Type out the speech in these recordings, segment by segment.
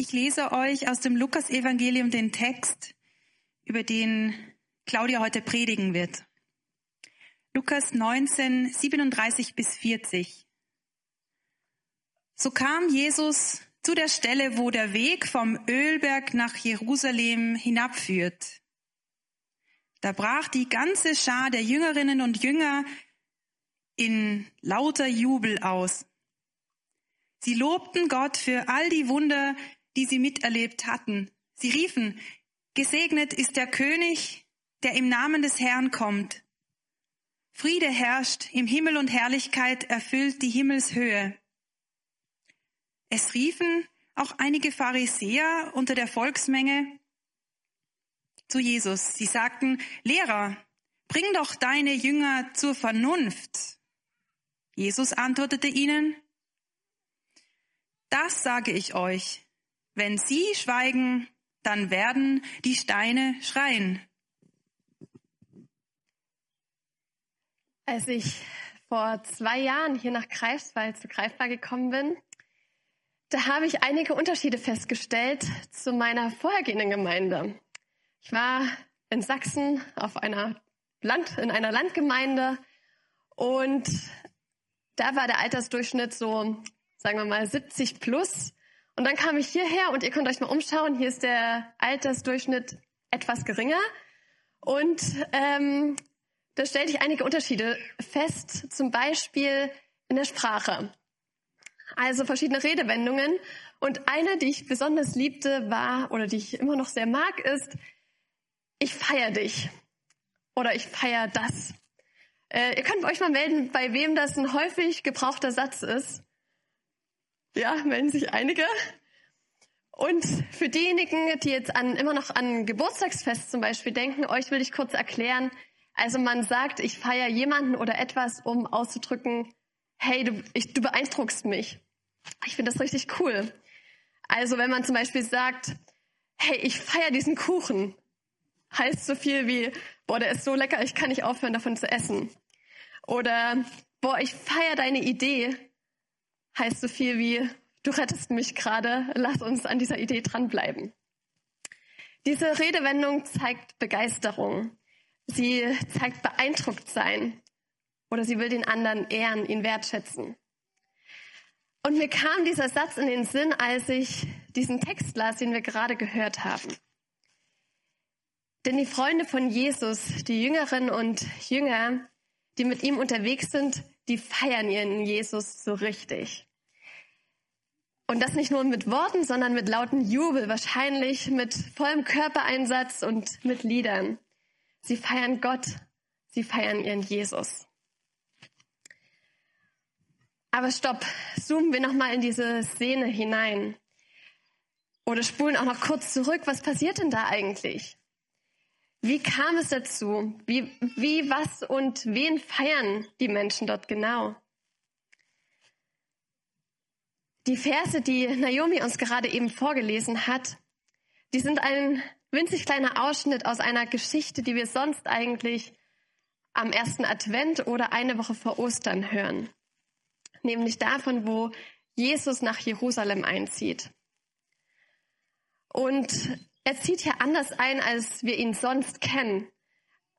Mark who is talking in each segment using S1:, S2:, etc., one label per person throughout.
S1: Ich lese euch aus dem Lukas-Evangelium den Text, über den Claudia heute predigen wird. Lukas 19, 37 bis 40. So kam Jesus zu der Stelle, wo der Weg vom Ölberg nach Jerusalem hinabführt. Da brach die ganze Schar der Jüngerinnen und Jünger in lauter Jubel aus. Sie lobten Gott für all die Wunder, die sie miterlebt hatten. Sie riefen, Gesegnet ist der König, der im Namen des Herrn kommt. Friede herrscht im Himmel und Herrlichkeit erfüllt die Himmelshöhe. Es riefen auch einige Pharisäer unter der Volksmenge zu Jesus. Sie sagten, Lehrer, bring doch deine Jünger zur Vernunft. Jesus antwortete ihnen, das sage ich euch, wenn sie schweigen, dann werden die Steine schreien.
S2: Als ich vor zwei Jahren hier nach Greifswald zu Greifbar gekommen bin, da habe ich einige Unterschiede festgestellt zu meiner vorhergehenden Gemeinde. Ich war in Sachsen auf einer Land, in einer Landgemeinde und da war der Altersdurchschnitt so, sagen wir mal, 70 plus. Und dann kam ich hierher und ihr könnt euch mal umschauen. Hier ist der Altersdurchschnitt etwas geringer. Und ähm, da stellte ich einige Unterschiede fest, zum Beispiel in der Sprache. Also verschiedene Redewendungen. Und eine, die ich besonders liebte, war, oder die ich immer noch sehr mag, ist, ich feier dich. Oder ich feier das. Äh, ihr könnt euch mal melden, bei wem das ein häufig gebrauchter Satz ist. Ja, melden sich einige. Und für diejenigen, die jetzt an, immer noch an Geburtstagsfest zum Beispiel denken, euch will ich kurz erklären, also man sagt, ich feiere jemanden oder etwas, um auszudrücken, hey, du, ich, du beeindruckst mich. Ich finde das richtig cool. Also wenn man zum Beispiel sagt, hey, ich feiere diesen Kuchen, heißt so viel wie, boah, der ist so lecker, ich kann nicht aufhören, davon zu essen. Oder, boah, ich feiere deine Idee, heißt so viel wie, du rettest mich gerade, lass uns an dieser Idee dranbleiben. Diese Redewendung zeigt Begeisterung. Sie zeigt beeindruckt sein oder sie will den anderen ehren, ihn wertschätzen. Und mir kam dieser Satz in den Sinn, als ich diesen Text las, den wir gerade gehört haben. Denn die Freunde von Jesus, die Jüngerinnen und Jünger, die mit ihm unterwegs sind, die feiern ihren Jesus so richtig. Und das nicht nur mit Worten, sondern mit lauten Jubel, wahrscheinlich mit vollem Körpereinsatz und mit Liedern. Sie feiern Gott, sie feiern ihren Jesus. Aber stopp, zoomen wir nochmal in diese Szene hinein. Oder spulen auch noch kurz zurück. Was passiert denn da eigentlich? Wie kam es dazu? Wie, wie, was und wen feiern die Menschen dort genau? Die Verse, die Naomi uns gerade eben vorgelesen hat, die sind ein winzig kleiner Ausschnitt aus einer Geschichte, die wir sonst eigentlich am ersten Advent oder eine Woche vor Ostern hören. Nämlich davon, wo Jesus nach Jerusalem einzieht. Und er zieht hier anders ein, als wir ihn sonst kennen,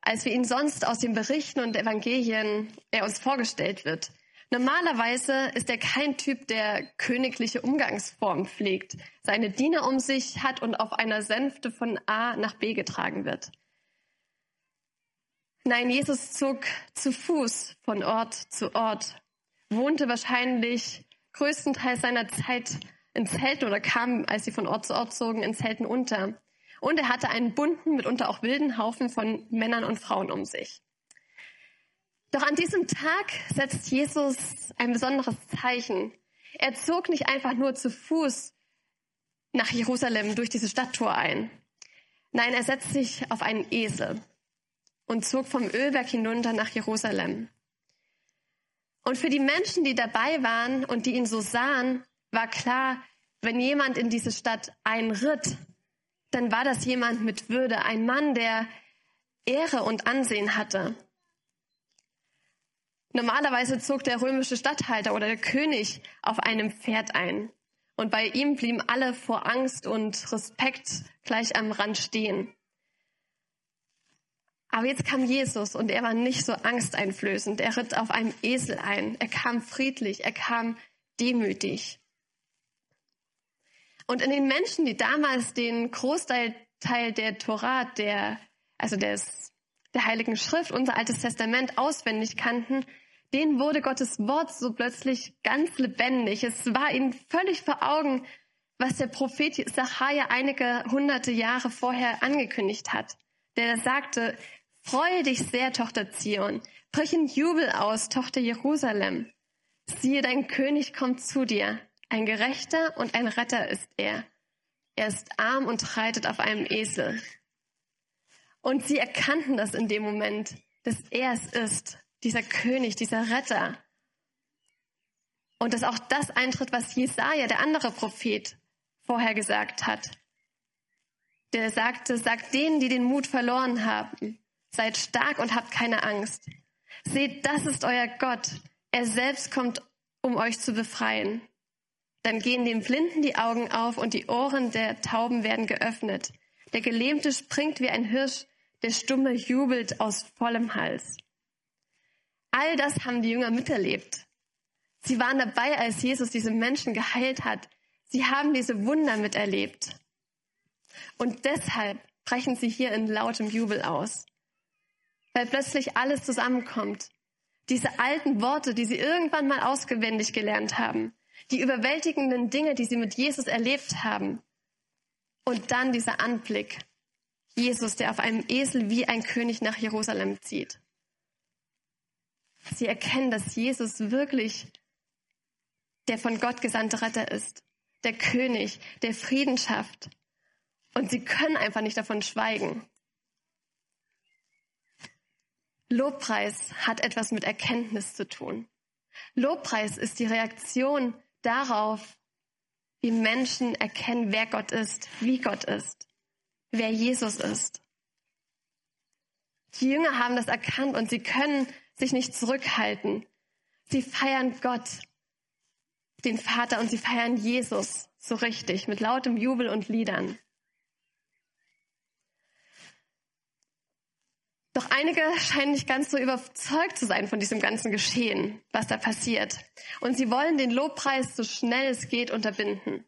S2: als wir ihn sonst aus den Berichten und Evangelien er uns vorgestellt wird. Normalerweise ist er kein Typ, der königliche Umgangsformen pflegt, seine Diener um sich hat und auf einer Sänfte von A nach B getragen wird. Nein, Jesus zog zu Fuß von Ort zu Ort, wohnte wahrscheinlich größtenteils seiner Zeit in Zelten oder kam, als sie von Ort zu Ort zogen, in Zelten unter. Und er hatte einen bunten, mitunter auch wilden Haufen von Männern und Frauen um sich. Doch an diesem Tag setzt Jesus ein besonderes Zeichen. Er zog nicht einfach nur zu Fuß nach Jerusalem durch diese Stadttor ein. Nein, er setzt sich auf einen Esel und zog vom Ölberg hinunter nach Jerusalem. Und für die Menschen, die dabei waren und die ihn so sahen, war klar, wenn jemand in diese Stadt einritt, dann war das jemand mit Würde, ein Mann, der Ehre und Ansehen hatte. Normalerweise zog der römische Statthalter oder der König auf einem Pferd ein. Und bei ihm blieben alle vor Angst und Respekt gleich am Rand stehen. Aber jetzt kam Jesus und er war nicht so angsteinflößend. Er ritt auf einem Esel ein. Er kam friedlich. Er kam demütig. Und in den Menschen, die damals den Großteil Teil der Torah, der, also des, der Heiligen Schrift, unser Altes Testament auswendig kannten, denen wurde Gottes Wort so plötzlich ganz lebendig. Es war ihnen völlig vor Augen, was der Prophet Zachariah einige hunderte Jahre vorher angekündigt hat. Der sagte, freue dich sehr, Tochter Zion, brich in Jubel aus, Tochter Jerusalem. Siehe, dein König kommt zu dir, ein Gerechter und ein Retter ist er. Er ist arm und reitet auf einem Esel. Und sie erkannten das in dem Moment, dass er es ist, dieser König, dieser Retter. Und dass auch das eintritt, was Jesaja, der andere Prophet, vorher gesagt hat. Der sagte, sagt denen, die den Mut verloren haben, seid stark und habt keine Angst. Seht, das ist euer Gott. Er selbst kommt, um euch zu befreien. Dann gehen dem Blinden die Augen auf und die Ohren der Tauben werden geöffnet. Der Gelähmte springt wie ein Hirsch, der Stumme jubelt aus vollem Hals. All das haben die Jünger miterlebt. Sie waren dabei, als Jesus diese Menschen geheilt hat. Sie haben diese Wunder miterlebt. Und deshalb brechen sie hier in lautem Jubel aus. Weil plötzlich alles zusammenkommt. Diese alten Worte, die sie irgendwann mal ausgewendig gelernt haben. Die überwältigenden Dinge, die sie mit Jesus erlebt haben. Und dann dieser Anblick. Jesus, der auf einem Esel wie ein König nach Jerusalem zieht. Sie erkennen, dass Jesus wirklich der von Gott gesandte Retter ist, der König, der Frieden schafft. Und sie können einfach nicht davon schweigen. Lobpreis hat etwas mit Erkenntnis zu tun. Lobpreis ist die Reaktion darauf, wie Menschen erkennen, wer Gott ist, wie Gott ist, wer Jesus ist. Die Jünger haben das erkannt und sie können sich nicht zurückhalten. Sie feiern Gott, den Vater, und sie feiern Jesus so richtig mit lautem Jubel und Liedern. Doch einige scheinen nicht ganz so überzeugt zu sein von diesem ganzen Geschehen, was da passiert. Und sie wollen den Lobpreis so schnell es geht unterbinden.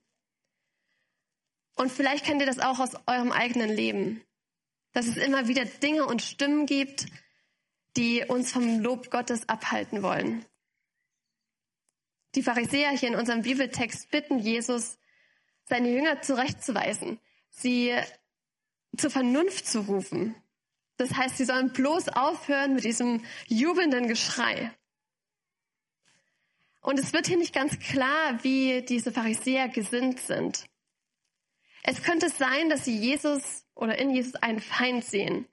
S2: Und vielleicht kennt ihr das auch aus eurem eigenen Leben, dass es immer wieder Dinge und Stimmen gibt, die uns vom Lob Gottes abhalten wollen. Die Pharisäer hier in unserem Bibeltext bitten Jesus, seine Jünger zurechtzuweisen, sie zur Vernunft zu rufen. Das heißt, sie sollen bloß aufhören mit diesem jubelnden Geschrei. Und es wird hier nicht ganz klar, wie diese Pharisäer gesinnt sind. Es könnte sein, dass sie Jesus oder in Jesus einen Feind sehen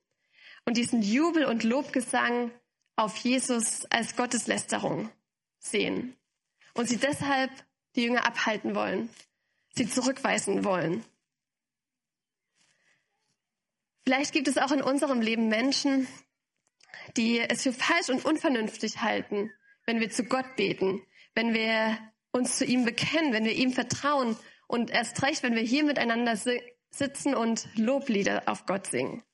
S2: und diesen Jubel und Lobgesang auf Jesus als Gotteslästerung sehen und sie deshalb die Jünger abhalten wollen, sie zurückweisen wollen. Vielleicht gibt es auch in unserem Leben Menschen, die es für falsch und unvernünftig halten, wenn wir zu Gott beten, wenn wir uns zu ihm bekennen, wenn wir ihm vertrauen und erst recht, wenn wir hier miteinander sitzen und Loblieder auf Gott singen.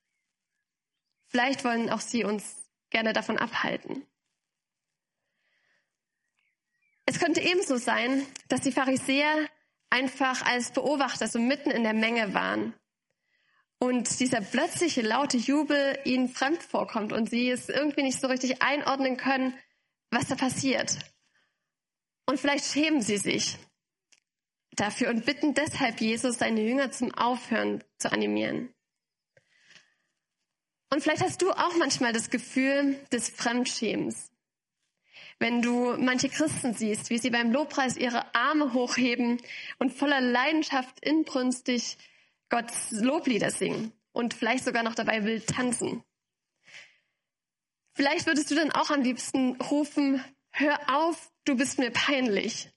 S2: Vielleicht wollen auch sie uns gerne davon abhalten. Es könnte ebenso sein, dass die Pharisäer einfach als Beobachter so mitten in der Menge waren und dieser plötzliche laute Jubel ihnen fremd vorkommt und sie es irgendwie nicht so richtig einordnen können, was da passiert. Und vielleicht schämen sie sich dafür und bitten deshalb Jesus, seine Jünger zum Aufhören zu animieren. Und vielleicht hast du auch manchmal das Gefühl des Fremdschämens. Wenn du manche Christen siehst, wie sie beim Lobpreis ihre Arme hochheben und voller Leidenschaft inbrünstig Gottes Loblieder singen und vielleicht sogar noch dabei wild tanzen. Vielleicht würdest du dann auch am liebsten rufen, hör auf, du bist mir peinlich.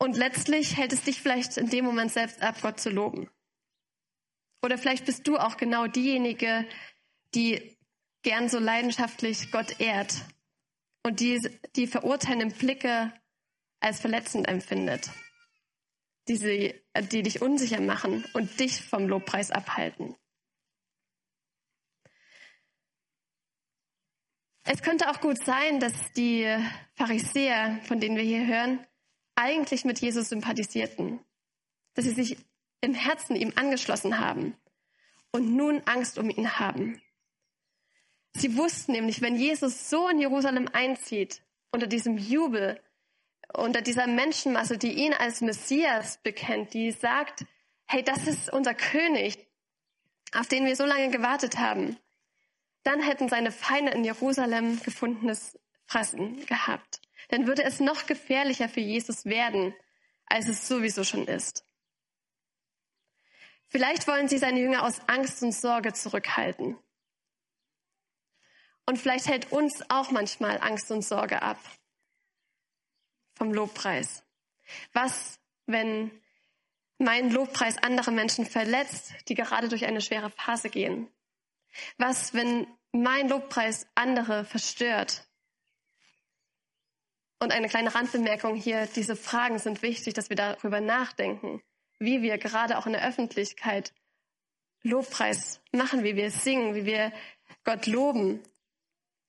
S2: Und letztlich hält es dich vielleicht in dem Moment selbst ab, Gott zu loben. Oder vielleicht bist du auch genau diejenige, die gern so leidenschaftlich Gott ehrt und die, die verurteilenden Blicke als verletzend empfindet, die, sie, die dich unsicher machen und dich vom Lobpreis abhalten. Es könnte auch gut sein, dass die Pharisäer, von denen wir hier hören, eigentlich mit Jesus sympathisierten, dass sie sich im Herzen ihm angeschlossen haben und nun Angst um ihn haben. Sie wussten nämlich, wenn Jesus so in Jerusalem einzieht, unter diesem Jubel, unter dieser Menschenmasse, die ihn als Messias bekennt, die sagt, hey, das ist unser König, auf den wir so lange gewartet haben, dann hätten seine Feinde in Jerusalem gefundenes Fressen gehabt. Dann würde es noch gefährlicher für Jesus werden, als es sowieso schon ist. Vielleicht wollen sie seine Jünger aus Angst und Sorge zurückhalten. Und vielleicht hält uns auch manchmal Angst und Sorge ab vom Lobpreis. Was, wenn mein Lobpreis andere Menschen verletzt, die gerade durch eine schwere Phase gehen? Was, wenn mein Lobpreis andere verstört? Und eine kleine Randbemerkung hier, diese Fragen sind wichtig, dass wir darüber nachdenken, wie wir gerade auch in der Öffentlichkeit Lobpreis machen, wie wir singen, wie wir Gott loben.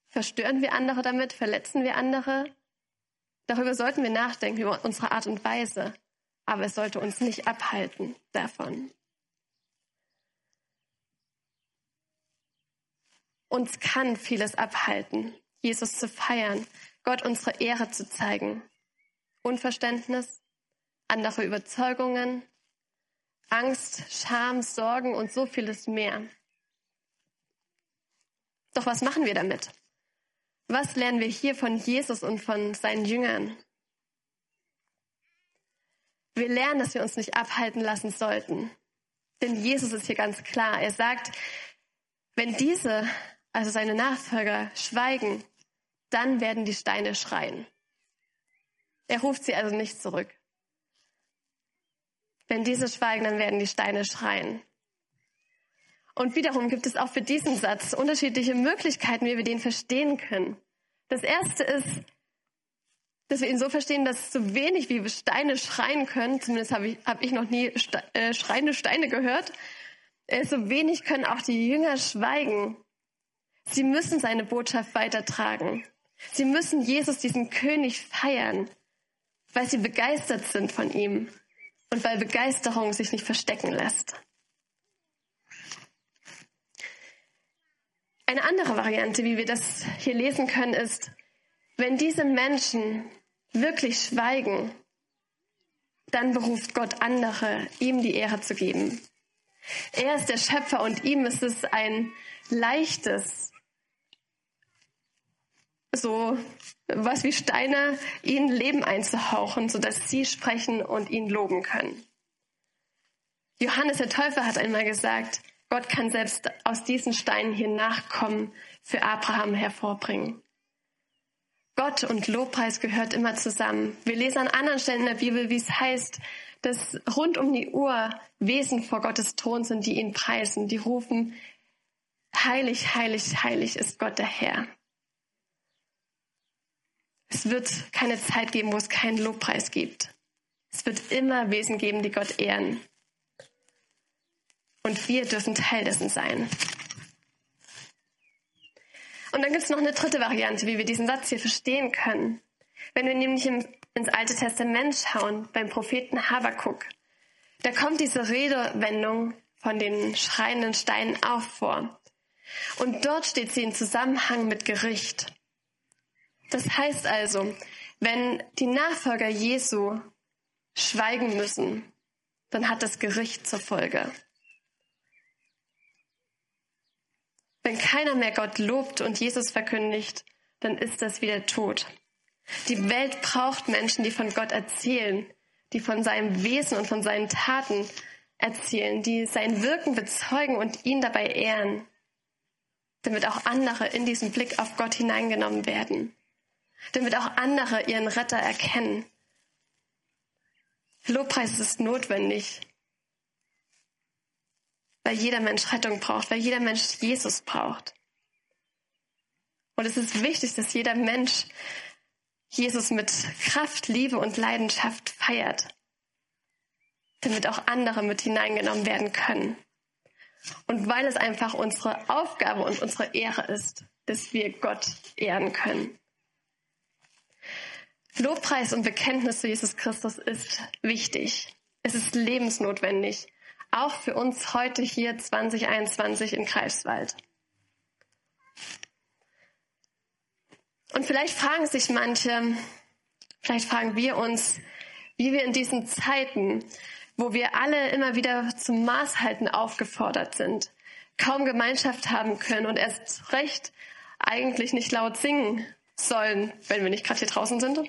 S2: Verstören wir andere damit? Verletzen wir andere? Darüber sollten wir nachdenken, über unsere Art und Weise. Aber es sollte uns nicht abhalten davon. Uns kann vieles abhalten, Jesus zu feiern, Gott unsere Ehre zu zeigen. Unverständnis, andere Überzeugungen, Angst, Scham, Sorgen und so vieles mehr. Doch was machen wir damit? Was lernen wir hier von Jesus und von seinen Jüngern? Wir lernen, dass wir uns nicht abhalten lassen sollten. Denn Jesus ist hier ganz klar. Er sagt, wenn diese, also seine Nachfolger, schweigen, dann werden die Steine schreien. Er ruft sie also nicht zurück. Wenn diese schweigen, dann werden die Steine schreien. Und wiederum gibt es auch für diesen Satz unterschiedliche Möglichkeiten, wie wir den verstehen können. Das erste ist, dass wir ihn so verstehen, dass so wenig wie Steine schreien können, zumindest habe ich, hab ich noch nie Ste äh, schreiende Steine gehört, äh, so wenig können auch die Jünger schweigen. Sie müssen seine Botschaft weitertragen. Sie müssen Jesus, diesen König, feiern, weil sie begeistert sind von ihm und weil Begeisterung sich nicht verstecken lässt. Eine andere Variante, wie wir das hier lesen können, ist, wenn diese Menschen wirklich schweigen, dann beruft Gott andere, ihm die Ehre zu geben. Er ist der Schöpfer und ihm ist es ein leichtes, so was wie Steine, ihnen Leben einzuhauchen, sodass sie sprechen und ihn loben können. Johannes der Täufer hat einmal gesagt, Gott kann selbst aus diesen Steinen hier Nachkommen für Abraham hervorbringen. Gott und Lobpreis gehört immer zusammen. Wir lesen an anderen Stellen in der Bibel, wie es heißt, dass rund um die Uhr Wesen vor Gottes Thron sind, die ihn preisen, die rufen, heilig, heilig, heilig ist Gott der Herr. Es wird keine Zeit geben, wo es keinen Lobpreis gibt. Es wird immer Wesen geben, die Gott ehren. Und wir dürfen Teil dessen sein. Und dann gibt es noch eine dritte Variante, wie wir diesen Satz hier verstehen können. Wenn wir nämlich ins Alte Testament schauen, beim Propheten Habakuk, da kommt diese Redewendung von den schreienden Steinen auch vor. Und dort steht sie in Zusammenhang mit Gericht. Das heißt also, wenn die Nachfolger Jesu schweigen müssen, dann hat das Gericht zur Folge. Wenn keiner mehr Gott lobt und Jesus verkündigt, dann ist das wieder tot. Die Welt braucht Menschen, die von Gott erzählen, die von seinem Wesen und von seinen Taten erzählen, die sein Wirken bezeugen und ihn dabei ehren, damit auch andere in diesen Blick auf Gott hineingenommen werden, damit auch andere ihren Retter erkennen. Lobpreis ist notwendig, weil jeder Mensch Rettung braucht, weil jeder Mensch Jesus braucht. Und es ist wichtig, dass jeder Mensch Jesus mit Kraft, Liebe und Leidenschaft feiert, damit auch andere mit hineingenommen werden können. Und weil es einfach unsere Aufgabe und unsere Ehre ist, dass wir Gott ehren können. Lobpreis und Bekenntnis zu Jesus Christus ist wichtig. Es ist lebensnotwendig, auch für uns heute hier 2021 in Greifswald. Und vielleicht fragen sich manche, vielleicht fragen wir uns, wie wir in diesen Zeiten, wo wir alle immer wieder zum Maßhalten aufgefordert sind, kaum Gemeinschaft haben können und erst recht eigentlich nicht laut singen sollen, wenn wir nicht gerade hier draußen sind.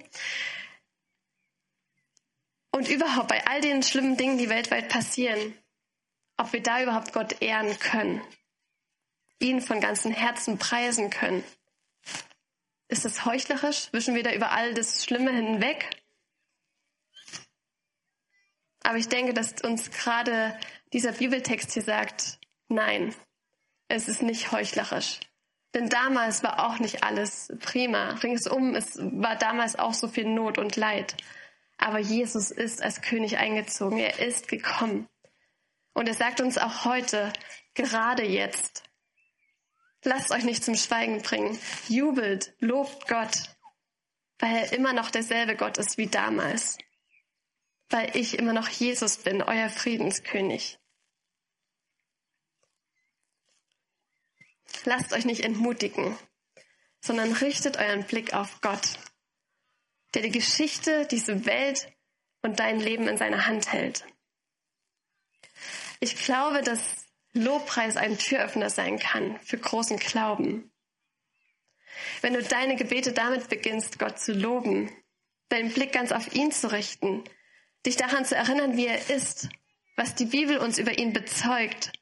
S2: Und überhaupt bei all den schlimmen Dingen, die weltweit passieren, ob wir da überhaupt Gott ehren können, ihn von ganzem Herzen preisen können. Ist das heuchlerisch? Wischen wir da über all das Schlimme hinweg? Aber ich denke, dass uns gerade dieser Bibeltext hier sagt, nein, es ist nicht heuchlerisch. Denn damals war auch nicht alles prima. Ringsum, es war damals auch so viel Not und Leid. Aber Jesus ist als König eingezogen. Er ist gekommen. Und er sagt uns auch heute, gerade jetzt, lasst euch nicht zum Schweigen bringen. Jubelt, lobt Gott, weil er immer noch derselbe Gott ist wie damals. Weil ich immer noch Jesus bin, euer Friedenskönig. Lasst euch nicht entmutigen, sondern richtet euren Blick auf Gott, der die Geschichte, diese Welt und dein Leben in seiner Hand hält. Ich glaube, dass Lobpreis ein Türöffner sein kann für großen Glauben. Wenn du deine Gebete damit beginnst, Gott zu loben, deinen Blick ganz auf ihn zu richten, dich daran zu erinnern, wie er ist, was die Bibel uns über ihn bezeugt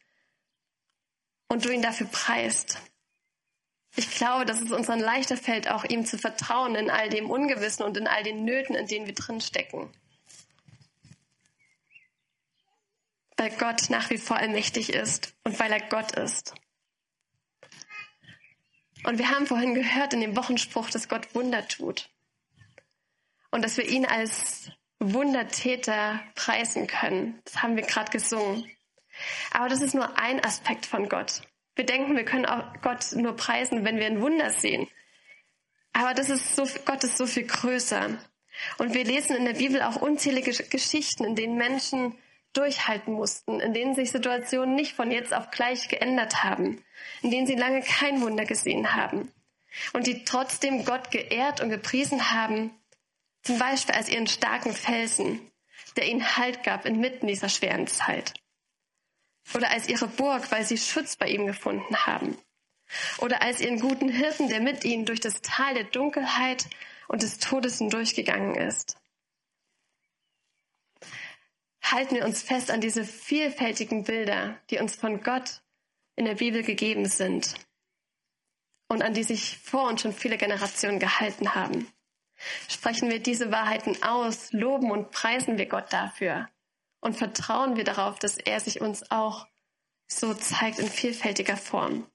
S2: und du ihn dafür preist. Ich glaube, dass es uns dann leichter fällt, auch ihm zu vertrauen in all dem Ungewissen und in all den Nöten, in denen wir drinstecken. Weil Gott nach wie vor allmächtig ist und weil er Gott ist. Und wir haben vorhin gehört in dem Wochenspruch, dass Gott Wunder tut. Und dass wir ihn als Wundertäter preisen können. Das haben wir gerade gesungen. Aber das ist nur ein Aspekt von Gott. Wir denken, wir können auch Gott nur preisen, wenn wir ein Wunder sehen. Aber das ist so, Gott ist so viel größer. Und wir lesen in der Bibel auch unzählige Geschichten, in denen Menschen durchhalten mussten, in denen sich Situationen nicht von jetzt auf gleich geändert haben, in denen sie lange kein Wunder gesehen haben und die trotzdem Gott geehrt und gepriesen haben, zum Beispiel als ihren starken Felsen, der ihnen Halt gab inmitten dieser schweren Zeit oder als ihre Burg, weil sie Schutz bei ihm gefunden haben. Oder als ihren guten Hirten, der mit ihnen durch das Tal der Dunkelheit und des Todes hindurchgegangen ist. Halten wir uns fest an diese vielfältigen Bilder, die uns von Gott in der Bibel gegeben sind und an die sich vor uns schon viele Generationen gehalten haben. Sprechen wir diese Wahrheiten aus, loben und preisen wir Gott dafür und vertrauen wir darauf, dass er sich uns auch so zeigt in vielfältiger Form.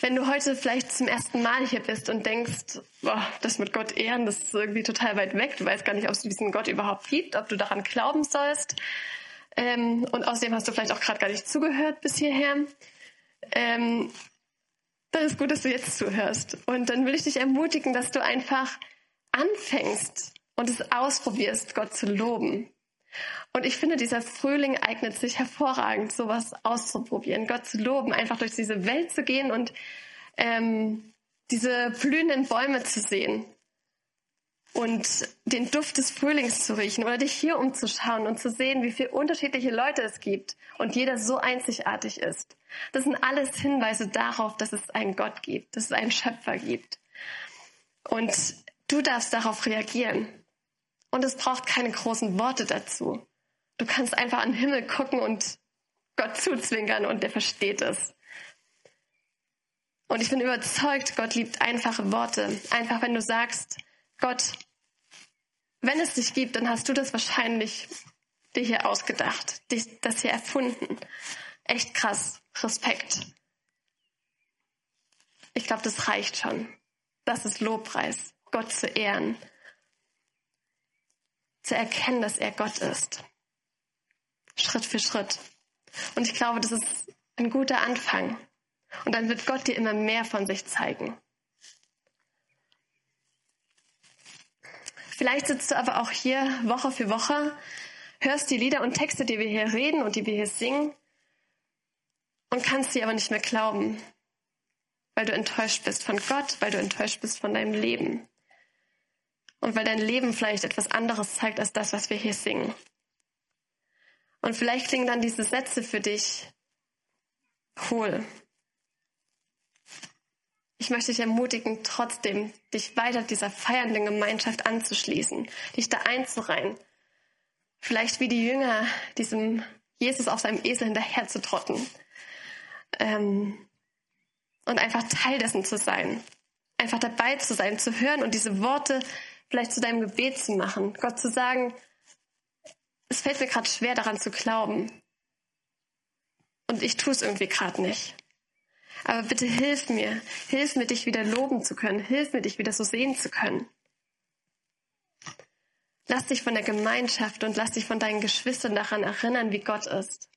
S2: Wenn du heute vielleicht zum ersten Mal hier bist und denkst, boah, das mit Gott ehren, das ist irgendwie total weit weg, du weißt gar nicht, ob es diesen Gott überhaupt gibt, ob du daran glauben sollst, ähm, und außerdem hast du vielleicht auch gerade gar nicht zugehört bis hierher, ähm, dann ist gut, dass du jetzt zuhörst. Und dann will ich dich ermutigen, dass du einfach anfängst und es ausprobierst, Gott zu loben. Und ich finde, dieser Frühling eignet sich hervorragend, sowas auszuprobieren, Gott zu loben, einfach durch diese Welt zu gehen und ähm, diese blühenden Bäume zu sehen und den Duft des Frühlings zu riechen oder dich hier umzuschauen und zu sehen, wie viele unterschiedliche Leute es gibt und jeder so einzigartig ist. Das sind alles Hinweise darauf, dass es einen Gott gibt, dass es einen Schöpfer gibt. Und Du darfst darauf reagieren. Und es braucht keine großen Worte dazu. Du kannst einfach an den Himmel gucken und Gott zuzwinkern und der versteht es. Und ich bin überzeugt, Gott liebt einfache Worte. Einfach wenn du sagst, Gott, wenn es dich gibt, dann hast du das wahrscheinlich dir hier ausgedacht, dich das hier erfunden. Echt krass. Respekt. Ich glaube, das reicht schon. Das ist Lobpreis, Gott zu ehren, zu erkennen, dass er Gott ist. Schritt für Schritt. Und ich glaube, das ist ein guter Anfang. Und dann wird Gott dir immer mehr von sich zeigen. Vielleicht sitzt du aber auch hier Woche für Woche, hörst die Lieder und Texte, die wir hier reden und die wir hier singen und kannst sie aber nicht mehr glauben, weil du enttäuscht bist von Gott, weil du enttäuscht bist von deinem Leben und weil dein Leben vielleicht etwas anderes zeigt als das, was wir hier singen. Und vielleicht klingen dann diese Sätze für dich hohl. Ich möchte dich ermutigen, trotzdem dich weiter dieser feiernden Gemeinschaft anzuschließen, dich da einzureihen. Vielleicht wie die Jünger diesem Jesus auf seinem Esel hinterher zu trotten. Ähm, und einfach Teil dessen zu sein. Einfach dabei zu sein, zu hören und diese Worte vielleicht zu deinem Gebet zu machen. Gott zu sagen, es fällt mir gerade schwer daran zu glauben. Und ich tue es irgendwie gerade nicht. Aber bitte hilf mir, hilf mir, dich wieder loben zu können, hilf mir, dich wieder so sehen zu können. Lass dich von der Gemeinschaft und lass dich von deinen Geschwistern daran erinnern, wie Gott ist.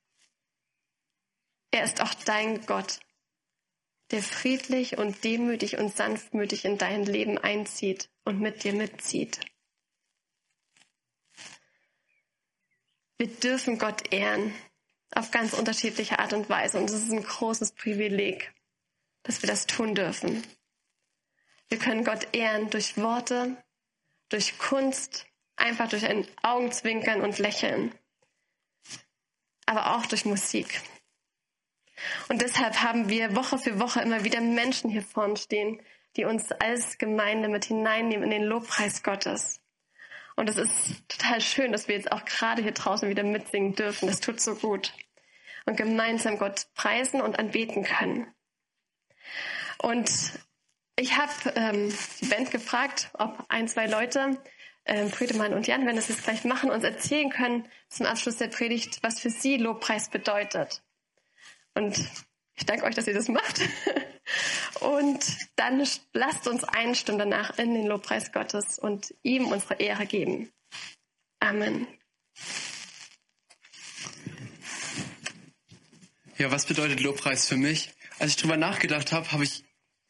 S2: Er ist auch dein Gott, der friedlich und demütig und sanftmütig in dein Leben einzieht und mit dir mitzieht. Wir dürfen Gott ehren auf ganz unterschiedliche Art und Weise und es ist ein großes Privileg dass wir das tun dürfen. Wir können Gott ehren durch Worte, durch Kunst, einfach durch ein Augenzwinkern und Lächeln, aber auch durch Musik. Und deshalb haben wir Woche für Woche immer wieder Menschen hier vorne stehen, die uns als Gemeinde mit hineinnehmen in den Lobpreis Gottes. Und es ist total schön, dass wir jetzt auch gerade hier draußen wieder mitsingen dürfen. Das tut so gut. Und gemeinsam Gott preisen und anbeten können. Und ich habe ähm, die Band gefragt, ob ein, zwei Leute, ähm, Friedemann und Jan, wenn das jetzt gleich machen, uns erzählen können zum Abschluss der Predigt, was für sie Lobpreis bedeutet. Und ich danke euch, dass ihr das macht. Und dann lasst uns einstimmen danach in den Lobpreis Gottes und ihm unsere Ehre geben. Amen.
S3: Ja, was bedeutet Lobpreis für mich? Als ich drüber nachgedacht habe, habe ich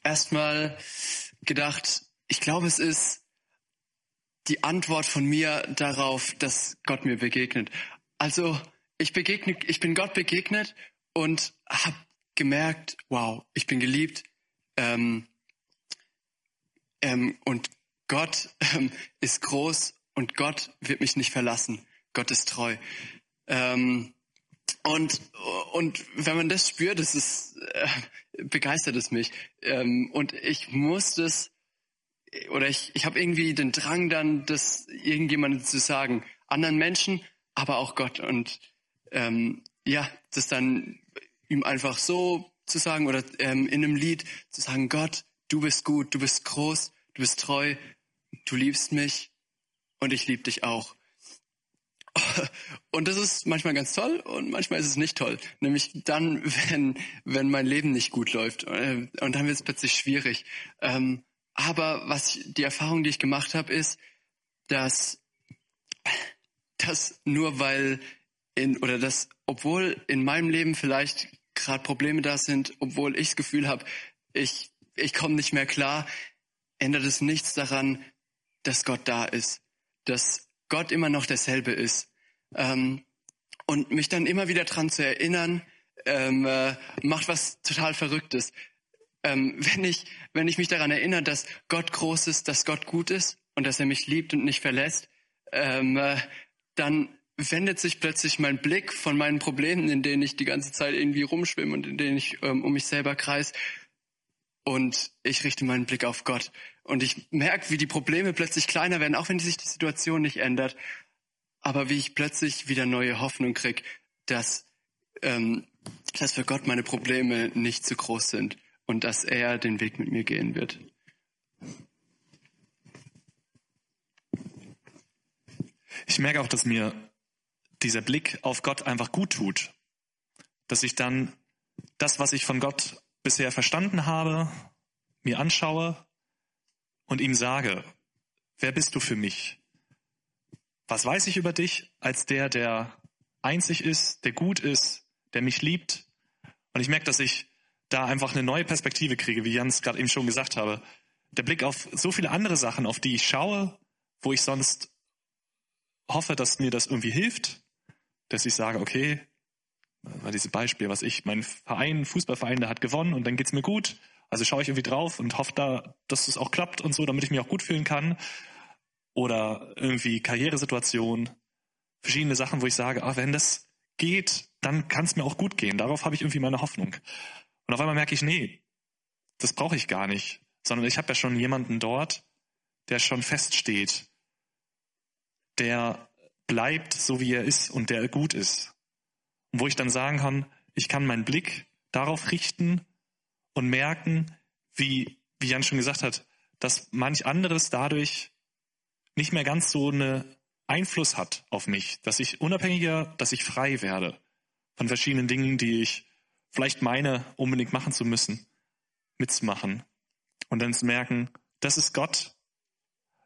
S3: erstmal gedacht, ich glaube, es ist die Antwort von mir darauf, dass Gott mir begegnet. Also ich begegne, ich bin Gott begegnet und habe gemerkt, wow, ich bin geliebt ähm, ähm, und Gott ähm, ist groß und Gott wird mich nicht verlassen. Gott ist treu. Ähm, und, und wenn man das spürt, das ist, äh, begeistert es mich. Ähm, und ich muss das, oder ich, ich habe irgendwie den Drang dann, das irgendjemandem zu sagen. Anderen Menschen, aber auch Gott. Und ähm, ja, das dann ihm einfach so zu sagen oder ähm, in einem Lied zu sagen, Gott, du bist gut, du bist groß, du bist treu, du liebst mich und ich liebe dich auch. Und das ist manchmal ganz toll und manchmal ist es nicht toll. Nämlich dann, wenn, wenn mein Leben nicht gut läuft. Äh, und dann wird es plötzlich schwierig. Ähm, aber was die Erfahrung, die ich gemacht habe, ist, dass, dass nur weil in, oder dass, obwohl in meinem Leben vielleicht gerade Probleme da sind, obwohl ich das Gefühl habe, ich, ich komme nicht mehr klar, ändert es nichts daran, dass Gott da ist. Dass Gott immer noch derselbe ist. Ähm, und mich dann immer wieder dran zu erinnern, ähm, äh, macht was total Verrücktes. Ähm, wenn, ich, wenn ich mich daran erinnere, dass Gott groß ist, dass Gott gut ist und dass er mich liebt und nicht verlässt, ähm, äh, dann wendet sich plötzlich mein Blick von meinen Problemen, in denen ich die ganze Zeit irgendwie rumschwimme und in denen ich ähm, um mich selber kreis, und ich richte meinen Blick auf Gott. Und ich merke, wie die Probleme plötzlich kleiner werden, auch wenn sich die Situation nicht ändert. Aber wie ich plötzlich wieder neue Hoffnung krieg, dass, ähm, dass für Gott meine Probleme nicht zu groß sind und dass er den Weg mit mir gehen wird.
S4: Ich merke auch, dass mir dieser Blick auf Gott einfach gut tut. Dass ich dann das, was ich von Gott bisher verstanden habe, mir anschaue und ihm sage, wer bist du für mich? Was weiß ich über dich als der, der einzig ist, der gut ist, der mich liebt? Und ich merke, dass ich da einfach eine neue Perspektive kriege, wie Jans gerade eben schon gesagt habe. Der Blick auf so viele andere Sachen, auf die ich schaue, wo ich sonst hoffe, dass mir das irgendwie hilft, dass ich sage, okay, war dieses Beispiel, was ich, mein Verein, Fußballverein, der hat gewonnen und dann geht's mir gut. Also schaue ich irgendwie drauf und hoffe da, dass es auch klappt und so, damit ich mich auch gut fühlen kann. Oder irgendwie Karrieresituation, verschiedene Sachen, wo ich sage, ah, wenn das geht, dann kann es mir auch gut gehen. Darauf habe ich irgendwie meine Hoffnung. Und auf einmal merke ich, nee, das brauche ich gar nicht, sondern ich habe ja schon jemanden dort, der schon feststeht, der bleibt so, wie er ist und der gut ist. Und wo ich dann sagen kann, ich kann meinen Blick darauf richten und merken, wie, wie Jan schon gesagt hat, dass manch anderes dadurch nicht mehr ganz so einen Einfluss hat auf mich, dass ich unabhängiger, dass ich frei werde von verschiedenen Dingen, die ich vielleicht meine, unbedingt machen zu müssen, mitzumachen. Und dann zu merken, das ist Gott.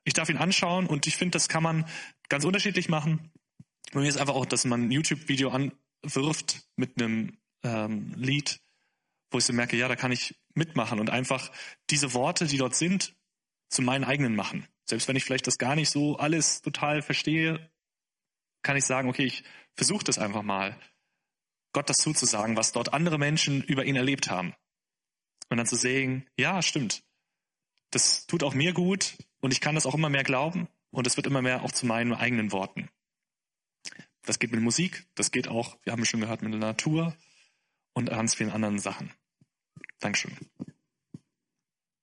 S4: Ich darf ihn anschauen und ich finde, das kann man ganz unterschiedlich machen. Bei mir ist einfach auch, dass man ein YouTube-Video anwirft mit einem ähm, Lied, wo ich so merke, ja, da kann ich mitmachen und einfach diese Worte, die dort sind, zu meinen eigenen machen. Selbst wenn ich vielleicht das gar nicht so alles total verstehe, kann ich sagen, okay, ich versuche das einfach mal. Gott das zuzusagen, was dort andere Menschen über ihn erlebt haben. Und dann zu sehen, ja, stimmt. Das tut auch mir gut und ich kann das auch immer mehr glauben und es wird immer mehr auch zu meinen eigenen Worten. Das geht mit Musik, das geht auch, wir haben schon gehört, mit der Natur und ganz vielen anderen Sachen. Dankeschön.